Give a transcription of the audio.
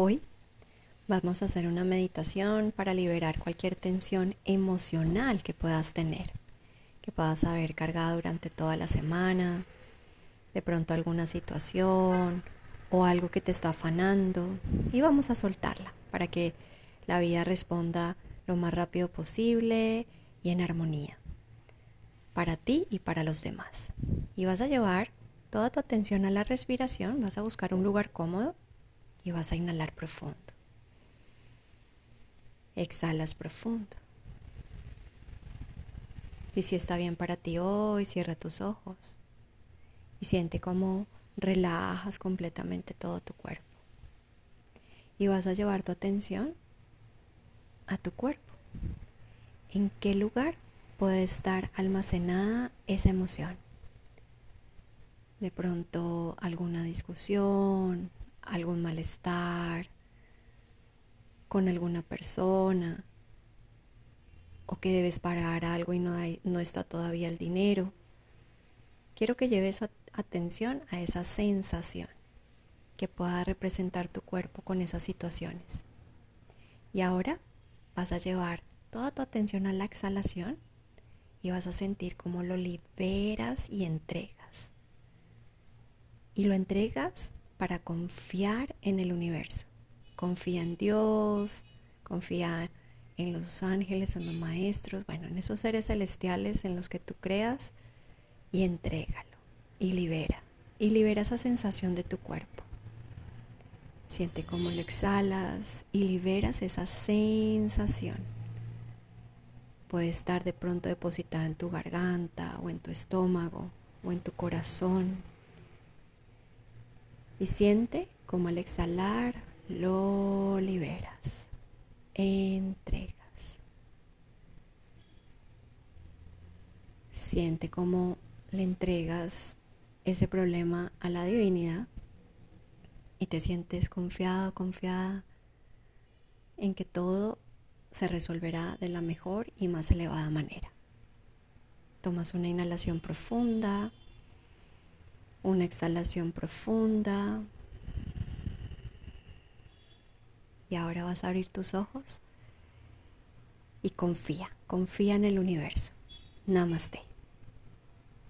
Hoy vamos a hacer una meditación para liberar cualquier tensión emocional que puedas tener, que puedas haber cargado durante toda la semana, de pronto alguna situación o algo que te está afanando y vamos a soltarla para que la vida responda lo más rápido posible y en armonía para ti y para los demás. Y vas a llevar toda tu atención a la respiración, vas a buscar un lugar cómodo y vas a inhalar profundo. Exhalas profundo. Y si está bien para ti hoy, cierra tus ojos y siente cómo relajas completamente todo tu cuerpo. Y vas a llevar tu atención a tu cuerpo. ¿En qué lugar puede estar almacenada esa emoción? De pronto alguna discusión, algún malestar con alguna persona o que debes pagar algo y no, hay, no está todavía el dinero. Quiero que lleves atención a esa sensación que pueda representar tu cuerpo con esas situaciones. Y ahora vas a llevar toda tu atención a la exhalación y vas a sentir cómo lo liberas y entregas. Y lo entregas para confiar en el universo. Confía en Dios, confía en los ángeles, en los maestros, bueno, en esos seres celestiales en los que tú creas y entrégalo y libera. Y libera esa sensación de tu cuerpo. Siente cómo lo exhalas y liberas esa sensación. Puede estar de pronto depositada en tu garganta o en tu estómago o en tu corazón y siente como al exhalar lo liberas, entregas. Siente como le entregas ese problema a la divinidad y te sientes confiado, confiada en que todo se resolverá de la mejor y más elevada manera. Tomas una inhalación profunda una exhalación profunda. Y ahora vas a abrir tus ojos y confía, confía en el universo. Namaste.